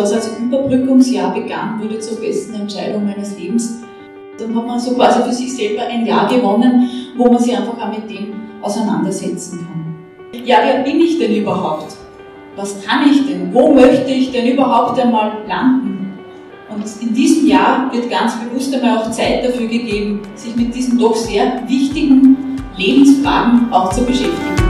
Das als Überbrückungsjahr begann, wurde zur besten Entscheidung meines Lebens. Dann hat man so quasi für sich selber ein Jahr gewonnen, wo man sich einfach auch mit dem auseinandersetzen kann. Ja, wer bin ich denn überhaupt? Was kann ich denn? Wo möchte ich denn überhaupt einmal landen? Und in diesem Jahr wird ganz bewusst einmal auch Zeit dafür gegeben, sich mit diesen doch sehr wichtigen Lebensfragen auch zu beschäftigen.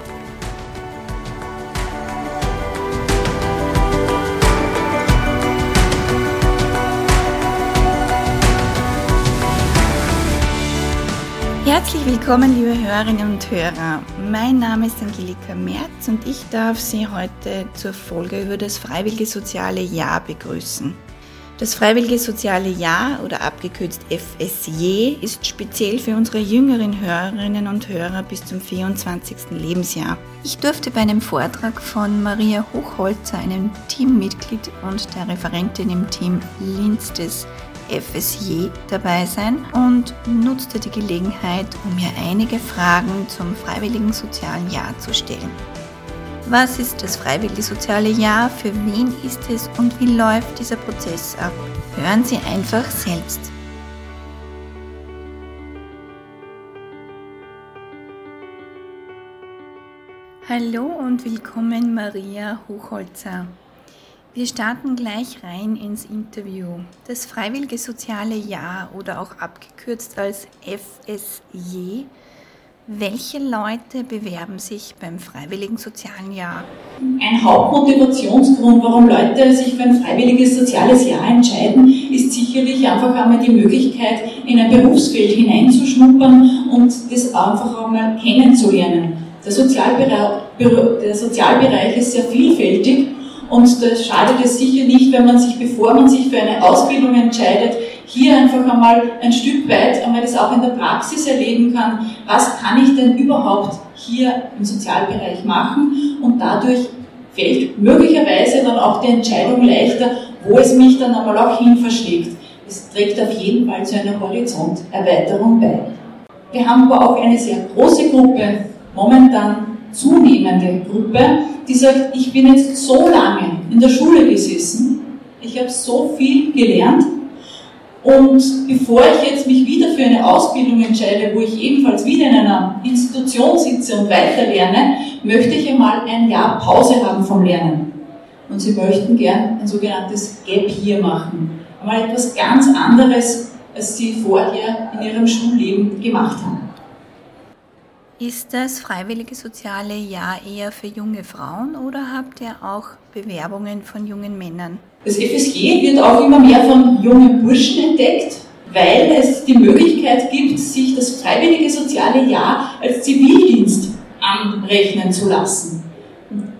Herzlich willkommen, liebe Hörerinnen und Hörer. Mein Name ist Angelika Merz und ich darf Sie heute zur Folge über das Freiwillige Soziale Jahr begrüßen. Das Freiwillige Soziale Jahr oder abgekürzt FSJ ist speziell für unsere jüngeren Hörerinnen und Hörer bis zum 24. Lebensjahr. Ich durfte bei einem Vortrag von Maria Hochholzer, einem Teammitglied und der Referentin im Team Linz des FSJ dabei sein und nutzte die Gelegenheit, um mir einige Fragen zum Freiwilligen Sozialen Jahr zu stellen. Was ist das Freiwillige Soziale Jahr? Für wen ist es und wie läuft dieser Prozess ab? Hören Sie einfach selbst. Hallo und willkommen Maria Hochholzer. Wir starten gleich rein ins Interview. Das Freiwillige Soziale Jahr oder auch abgekürzt als FSJ. Welche Leute bewerben sich beim Freiwilligen Sozialen Jahr? Ein Hauptmotivationsgrund, warum Leute sich für ein freiwilliges soziales Jahr entscheiden, ist sicherlich einfach einmal die Möglichkeit, in ein Berufsfeld hineinzuschnuppern und das einfach einmal kennenzulernen. Der Sozialbereich, der Sozialbereich ist sehr vielfältig und da schadet es sicher nicht, wenn man sich, bevor man sich für eine Ausbildung entscheidet, hier einfach einmal ein Stück weit einmal das auch in der Praxis erleben kann. Was kann ich denn überhaupt hier im Sozialbereich machen? Und dadurch fällt möglicherweise dann auch die Entscheidung leichter, wo es mich dann einmal auch hin verschlägt. Es trägt auf jeden Fall zu einer Horizonterweiterung bei. Wir haben aber auch eine sehr große Gruppe, momentan zunehmende Gruppe, die sagt, ich bin jetzt so lange in der Schule gesessen, ich habe so viel gelernt und bevor ich jetzt mich wieder für eine Ausbildung entscheide, wo ich ebenfalls wieder in einer Institution sitze und weiter lerne, möchte ich einmal ein Jahr Pause haben vom Lernen. Und sie möchten gern ein sogenanntes Gap Year machen. Einmal etwas ganz anderes, als sie vorher in ihrem Schulleben gemacht haben. Ist das freiwillige soziale Jahr eher für junge Frauen oder habt ihr auch Bewerbungen von jungen Männern? Das FSG wird auch immer mehr von jungen Burschen entdeckt, weil es die Möglichkeit gibt, sich das freiwillige soziale Jahr als Zivildienst anrechnen zu lassen.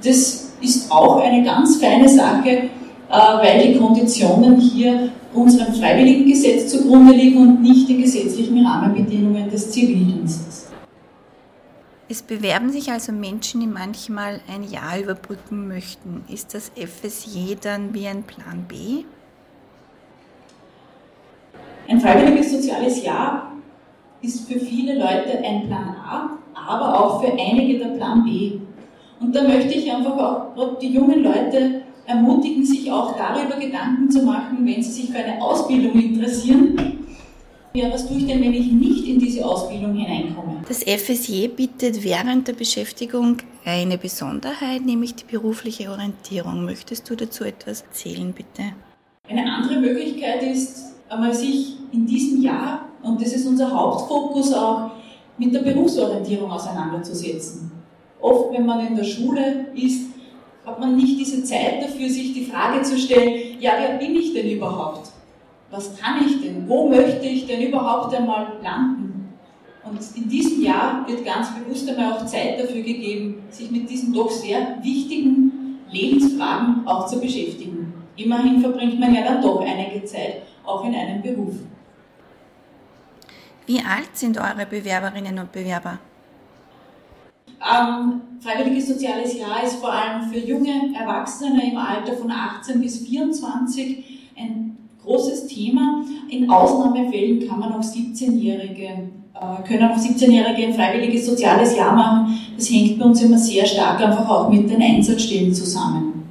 Das ist auch eine ganz feine Sache, äh, weil die Konditionen hier unserem freiwilligen Gesetz zugrunde liegen und nicht den gesetzlichen Rahmenbedingungen des Zivildienstes. Es bewerben sich also Menschen, die manchmal ein Jahr überbrücken möchten. Ist das FSJ dann wie ein Plan B? Ein freiwilliges soziales Jahr ist für viele Leute ein Plan A, aber auch für einige der Plan B. Und da möchte ich einfach auch die jungen Leute ermutigen, sich auch darüber Gedanken zu machen, wenn sie sich für eine Ausbildung interessieren, ja, was tue ich denn, wenn ich nicht in diese Ausbildung hineinkomme? Das FSJ bietet während der Beschäftigung eine Besonderheit, nämlich die berufliche Orientierung. Möchtest du dazu etwas erzählen, bitte? Eine andere Möglichkeit ist, einmal sich in diesem Jahr, und das ist unser Hauptfokus auch, mit der Berufsorientierung auseinanderzusetzen. Oft, wenn man in der Schule ist, hat man nicht diese Zeit dafür, sich die Frage zu stellen, ja, wer bin ich denn überhaupt? Was kann ich denn? Wo möchte ich denn überhaupt einmal landen? Und in diesem Jahr wird ganz bewusst einmal auch Zeit dafür gegeben, sich mit diesen doch sehr wichtigen Lebensfragen auch zu beschäftigen. Immerhin verbringt man ja dann doch einige Zeit auch in einem Beruf. Wie alt sind eure Bewerberinnen und Bewerber? Ähm, Freiwilliges Soziales Jahr ist vor allem für junge Erwachsene im Alter von 18 bis 24 ein großes Thema. In Ausnahmefällen kann man auch 17-Jährige, äh, können auch 17-Jährige ein freiwilliges soziales Jahr machen. Das hängt bei uns immer sehr stark einfach auch mit den Einsatzstellen zusammen.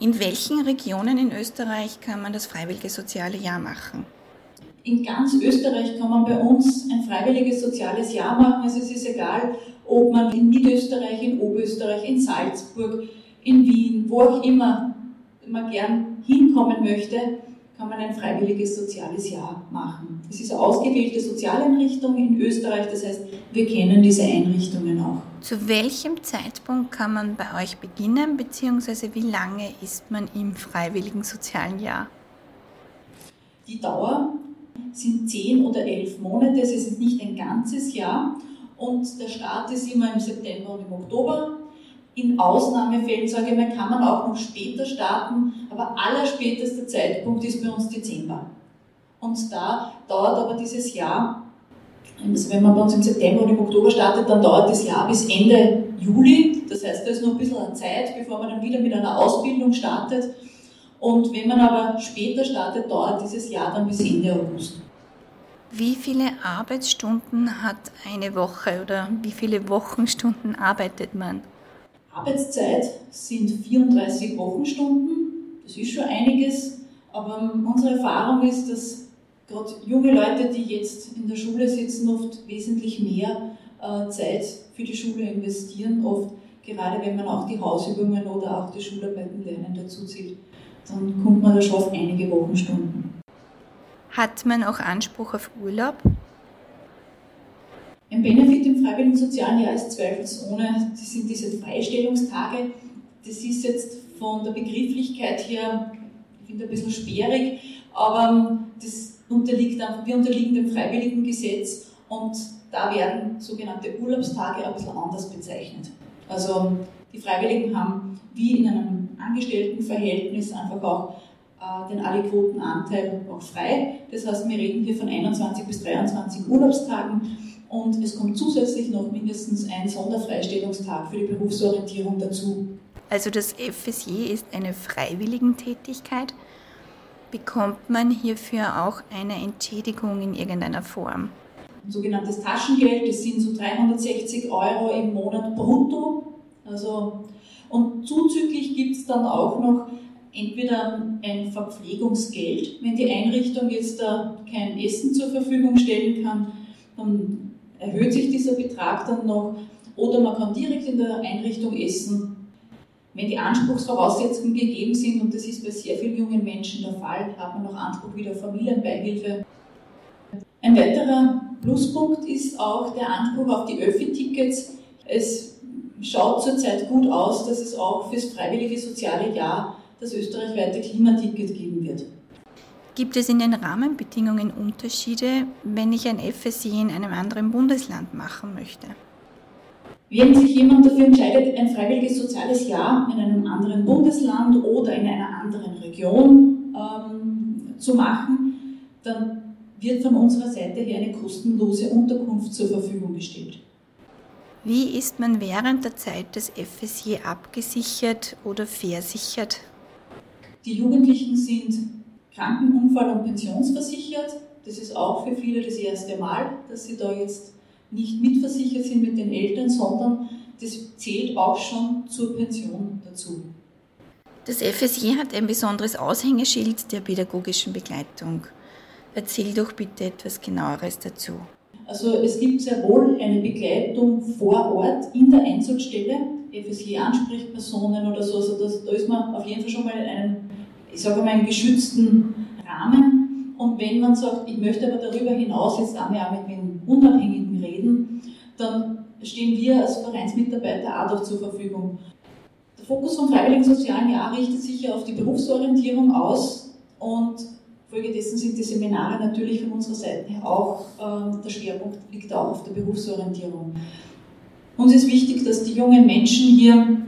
In welchen Regionen in Österreich kann man das freiwillige soziale Jahr machen? In ganz Österreich kann man bei uns ein freiwilliges soziales Jahr machen. Also es ist egal, ob man in Niederösterreich, in Oberösterreich, in Salzburg, in Wien, wo auch immer man gern hinkommen möchte, kann man ein freiwilliges soziales Jahr machen. Es ist eine ausgewählte Sozialeinrichtung in Österreich, das heißt, wir kennen diese Einrichtungen auch. Zu welchem Zeitpunkt kann man bei euch beginnen, beziehungsweise wie lange ist man im freiwilligen sozialen Jahr? Die Dauer sind zehn oder elf Monate, es ist nicht ein ganzes Jahr und der Start ist immer im September und im Oktober. In Ausnahmefällen, sage ich mal, kann man auch noch später starten, aber allerspätester Zeitpunkt ist bei uns Dezember. Und da dauert aber dieses Jahr, also wenn man bei uns im September und im Oktober startet, dann dauert das Jahr bis Ende Juli. Das heißt, da ist noch ein bisschen Zeit, bevor man dann wieder mit einer Ausbildung startet. Und wenn man aber später startet, dauert dieses Jahr dann bis Ende August. Wie viele Arbeitsstunden hat eine Woche oder wie viele Wochenstunden arbeitet man? Arbeitszeit sind 34 Wochenstunden. Das ist schon einiges. Aber unsere Erfahrung ist, dass gerade junge Leute, die jetzt in der Schule sitzen, oft wesentlich mehr äh, Zeit für die Schule investieren. Oft, gerade wenn man auch die Hausübungen oder auch die Schularbeiten lernen dazu zählt, dann kommt man da schon auf einige Wochenstunden. Hat man auch Anspruch auf Urlaub? Ein Benefit im freiwilligen sozialen Jahr ist zweifelsohne, das sind diese Freistellungstage. Das ist jetzt von der Begrifflichkeit her, ich finde ein bisschen sperrig, aber das unterliegt, wir unterliegen dem freiwilligen Gesetz und da werden sogenannte Urlaubstage ein bisschen anders bezeichnet. Also die Freiwilligen haben wie in einem Angestelltenverhältnis einfach auch äh, den Aliquotenanteil auch frei. Das heißt, wir reden hier von 21 bis 23 Urlaubstagen und es kommt zusätzlich noch mindestens ein Sonderfreistellungstag für die Berufsorientierung dazu. Also das FSJ ist eine Freiwilligentätigkeit. Bekommt man hierfür auch eine Entschädigung in irgendeiner Form? Ein sogenanntes Taschengeld, das sind so 360 Euro im Monat brutto. Also, und zuzüglich gibt es dann auch noch entweder ein Verpflegungsgeld, wenn die Einrichtung jetzt da kein Essen zur Verfügung stellen kann, dann erhöht sich dieser Betrag dann noch, oder man kann direkt in der Einrichtung essen. Wenn die Anspruchsvoraussetzungen gegeben sind, und das ist bei sehr vielen jungen Menschen der Fall, hat man noch Anspruch wieder auf Familienbeihilfe. Ein weiterer Pluspunkt ist auch der Anspruch auf die Öffi-Tickets. Es schaut zurzeit gut aus, dass es auch fürs freiwillige soziale Jahr das österreichweite Klimaticket geben wird. Gibt es in den Rahmenbedingungen Unterschiede, wenn ich ein FSI in einem anderen Bundesland machen möchte? Wenn sich jemand dafür entscheidet, ein freiwilliges soziales Jahr in einem anderen Bundesland oder in einer anderen Region ähm, zu machen, dann wird von unserer Seite her eine kostenlose Unterkunft zur Verfügung gestellt. Wie ist man während der Zeit des FSJ abgesichert oder versichert? Die Jugendlichen sind Krankenunfall- und pensionsversichert. Das ist auch für viele das erste Mal, dass sie da jetzt nicht mitversichert sind mit den Eltern, sondern das zählt auch schon zur Pension dazu. Das FSJ hat ein besonderes Aushängeschild der pädagogischen Begleitung. Erzähl doch bitte etwas genaueres dazu. Also es gibt sehr wohl eine Begleitung vor Ort in der Einsatzstelle, FSJ-Ansprechpersonen oder so. Also das, da ist man auf jeden Fall schon mal in einem, ich sage mal, einem geschützten Rahmen. Und wenn man sagt, ich möchte aber darüber hinaus jetzt auch mehr mit den Unabhängigen reden, dann stehen wir als Vereinsmitarbeiter auch doch zur Verfügung. Der Fokus vom Freiwilligen Sozialen Jahr richtet sich ja auf die Berufsorientierung aus und Folgedessen sind die Seminare natürlich von unserer Seite her auch, äh, der Schwerpunkt liegt auch auf der Berufsorientierung. Uns ist wichtig, dass die jungen Menschen hier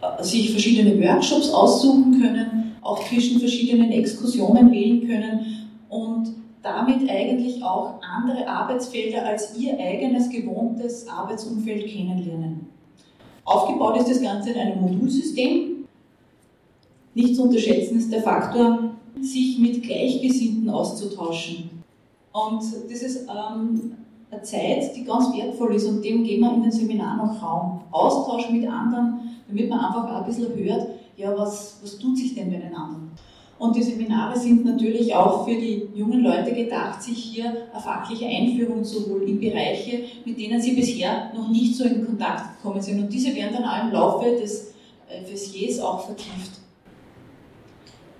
äh, sich verschiedene Workshops aussuchen können, auch zwischen verschiedenen Exkursionen wählen können und damit eigentlich auch andere Arbeitsfelder als ihr eigenes gewohntes Arbeitsumfeld kennenlernen. Aufgebaut ist das Ganze in einem Modulsystem. Nicht zu unterschätzen ist der Faktor, sich mit Gleichgesinnten auszutauschen. Und das ist ähm, eine Zeit, die ganz wertvoll ist und dem geben wir in den Seminaren auch Raum. Austausch mit anderen, damit man einfach auch ein bisschen hört, ja, was, was tut sich denn bei den anderen? Und die Seminare sind natürlich auch für die jungen Leute gedacht, sich hier eine fachliche Einführung zu holen in Bereiche, mit denen sie bisher noch nicht so in Kontakt gekommen sind. Und diese werden dann auch im Laufe des FSJs auch vertieft.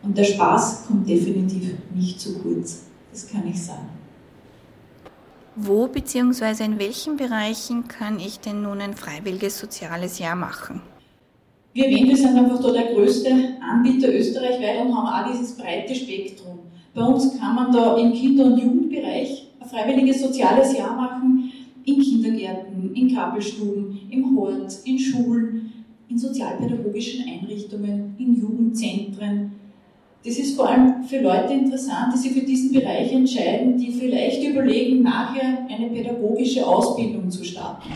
Und der Spaß kommt definitiv nicht zu kurz. Das kann ich sagen. Wo bzw. in welchen Bereichen kann ich denn nun ein freiwilliges soziales Jahr machen? Wir wir sind einfach da der größte Anbieter österreichweit und haben auch dieses breite Spektrum. Bei uns kann man da im Kinder- und Jugendbereich ein freiwilliges soziales Jahr machen, in Kindergärten, in Kabelstuben, im Hort, in Schulen, in sozialpädagogischen Einrichtungen, in Jugendzentren. Das ist vor allem für Leute interessant, die sich für diesen Bereich entscheiden, die vielleicht überlegen, nachher eine pädagogische Ausbildung zu starten.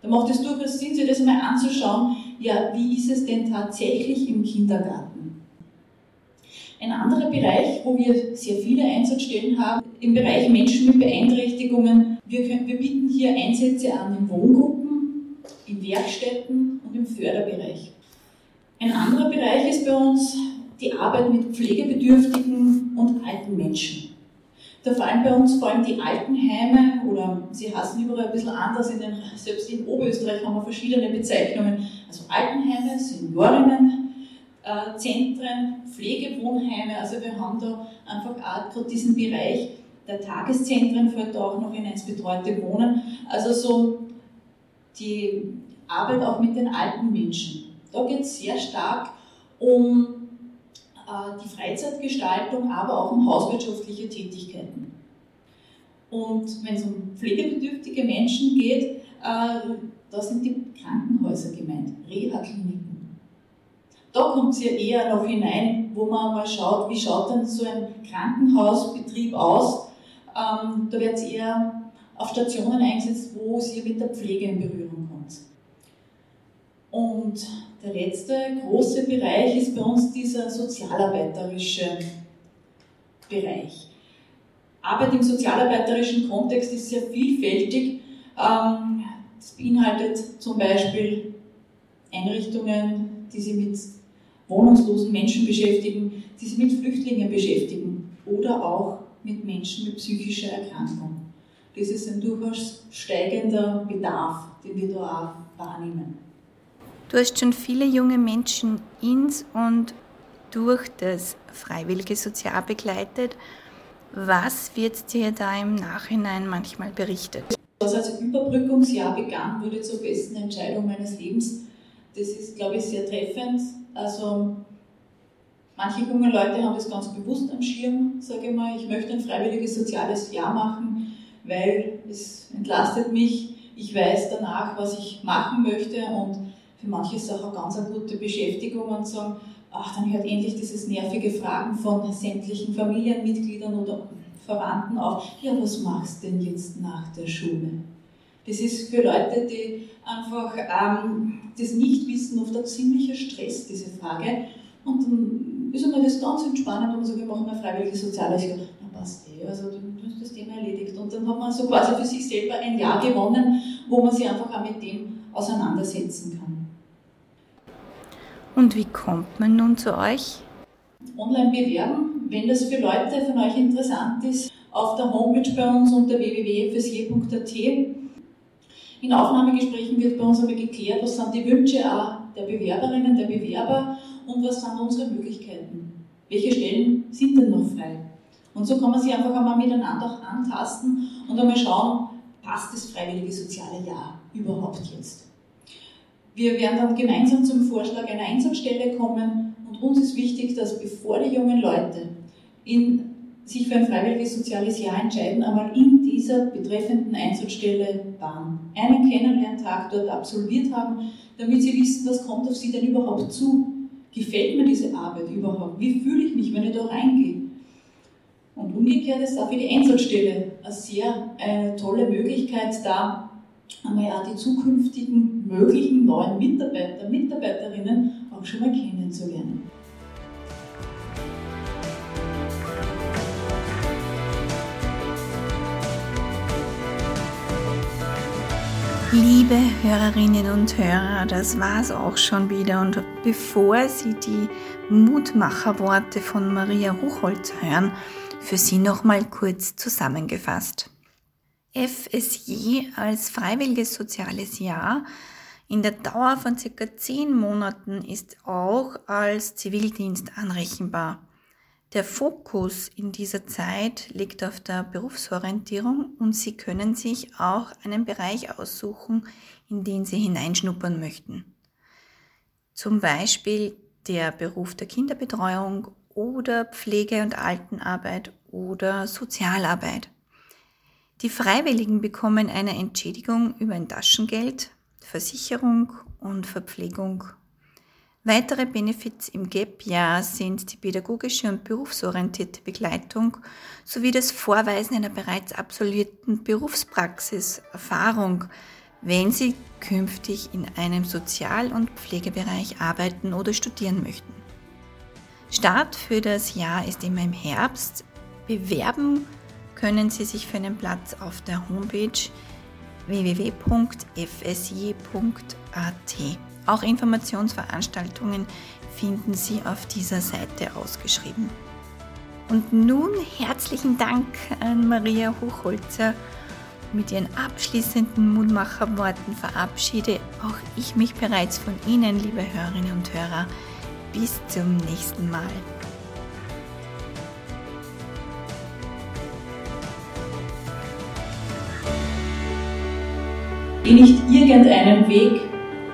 Da macht es durchaus Sinn, sich das mal anzuschauen, ja, wie ist es denn tatsächlich im Kindergarten? Ein anderer Bereich, wo wir sehr viele Einsatzstellen haben, im Bereich Menschen mit Beeinträchtigungen. Wir, können, wir bieten hier Einsätze an in Wohngruppen, in Werkstätten und im Förderbereich. Ein anderer Bereich ist bei uns die Arbeit mit pflegebedürftigen und alten Menschen. Da fallen bei uns vor allem die Altenheime oder sie heißen überall ein bisschen anders, in den, selbst in Oberösterreich haben wir verschiedene Bezeichnungen. Also Altenheime, Seniorinnenzentren, äh, Pflegewohnheime, also wir haben da einfach auch gerade diesen Bereich der Tageszentren fällt da auch noch in ins betreute Wohnen. Also so die Arbeit auch mit den alten Menschen. Da geht es sehr stark um die Freizeitgestaltung, aber auch um hauswirtschaftliche Tätigkeiten. Und wenn es um pflegebedürftige Menschen geht, äh, da sind die Krankenhäuser gemeint, Reha-Kliniken. Da kommt es ja eher noch hinein, wo man mal schaut, wie schaut denn so ein Krankenhausbetrieb aus. Ähm, da wird es eher auf Stationen eingesetzt, wo sie mit der Pflege in Berührung. Und der letzte große Bereich ist bei uns dieser sozialarbeiterische Bereich. Arbeit im sozialarbeiterischen Kontext ist sehr vielfältig. Ähm, das beinhaltet zum Beispiel Einrichtungen, die sich mit wohnungslosen Menschen beschäftigen, die sich mit Flüchtlingen beschäftigen oder auch mit Menschen mit psychischer Erkrankung. Das ist ein durchaus steigender Bedarf, den wir da auch wahrnehmen. Du hast schon viele junge Menschen ins und durch das freiwillige Sozial begleitet. Was wird dir da im Nachhinein manchmal berichtet? Was als Überbrückungsjahr begann, wurde zur besten Entscheidung meines Lebens. Das ist, glaube ich, sehr treffend. Also manche junge Leute haben das ganz bewusst am Schirm, sage ich mal, ich möchte ein freiwilliges soziales Jahr machen, weil es entlastet mich. Ich weiß danach, was ich machen möchte und für manche ist es auch eine ganz eine gute Beschäftigung und sagen, ach, dann hört endlich dieses nervige Fragen von sämtlichen Familienmitgliedern oder Verwandten auf. Ja, was machst du denn jetzt nach der Schule? Das ist für Leute, die einfach ähm, das nicht wissen, oft ein ziemlicher Stress, diese Frage. Und dann ist einmal das ganz entspannend, wenn man sagt, wir machen ein freiwilliges soziales Jahr. Na passt eh, also du hast das Thema erledigt. Und dann hat man so quasi für sich selber ein Jahr gewonnen, wo man sich einfach auch mit dem auseinandersetzen kann. Und wie kommt man nun zu euch? Online bewerben, wenn das für Leute von euch interessant ist, auf der Homepage bei uns unter www.fsj.at. In Aufnahmegesprächen wird bei uns aber geklärt, was sind die Wünsche der Bewerberinnen, der Bewerber und was sind unsere Möglichkeiten. Welche Stellen sind denn noch frei? Und so kann man sich einfach einmal miteinander antasten und einmal schauen, passt das freiwillige soziale Jahr überhaupt jetzt? Wir werden dann gemeinsam zum Vorschlag einer Einsatzstelle kommen und uns ist wichtig, dass bevor die jungen Leute in, sich für ein freiwilliges soziales Jahr entscheiden, einmal in dieser betreffenden Einsatzstelle waren, einen Kennenlerntag dort absolviert haben, damit sie wissen, was kommt auf sie denn überhaupt zu. Gefällt mir diese Arbeit überhaupt? Wie fühle ich mich, wenn ich da reingehe? Und umgekehrt ist auch für die Einsatzstelle eine sehr eine tolle Möglichkeit, da einmal auch die zukünftigen möglichen neuen Mitarbeiter, Mitarbeiterinnen auch schon mal kennenzulernen. Liebe Hörerinnen und Hörer, das war's auch schon wieder. Und bevor Sie die Mutmacherworte von Maria Hochholz hören, für Sie nochmal kurz zusammengefasst. FSJ als freiwilliges soziales Jahr in der Dauer von circa zehn Monaten ist auch als Zivildienst anrechenbar. Der Fokus in dieser Zeit liegt auf der Berufsorientierung und Sie können sich auch einen Bereich aussuchen, in den Sie hineinschnuppern möchten. Zum Beispiel der Beruf der Kinderbetreuung oder Pflege- und Altenarbeit oder Sozialarbeit. Die Freiwilligen bekommen eine Entschädigung über ein Taschengeld, Versicherung und Verpflegung Weitere Benefits im GAP-Jahr sind die pädagogische und berufsorientierte Begleitung sowie das Vorweisen einer bereits absolvierten Berufspraxis, Erfahrung, wenn Sie künftig in einem Sozial- und Pflegebereich arbeiten oder studieren möchten. Start für das Jahr ist immer im Herbst. Bewerben können Sie sich für einen Platz auf der Homepage www.fsj.at. Auch Informationsveranstaltungen finden Sie auf dieser Seite ausgeschrieben. Und nun herzlichen Dank an Maria Hochholzer. Mit ihren abschließenden Mutmacherworten verabschiede auch ich mich bereits von Ihnen, liebe Hörerinnen und Hörer. Bis zum nächsten Mal. Geh nicht irgendeinen Weg,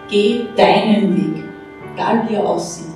Geh deinen Weg, egal wie er aussieht.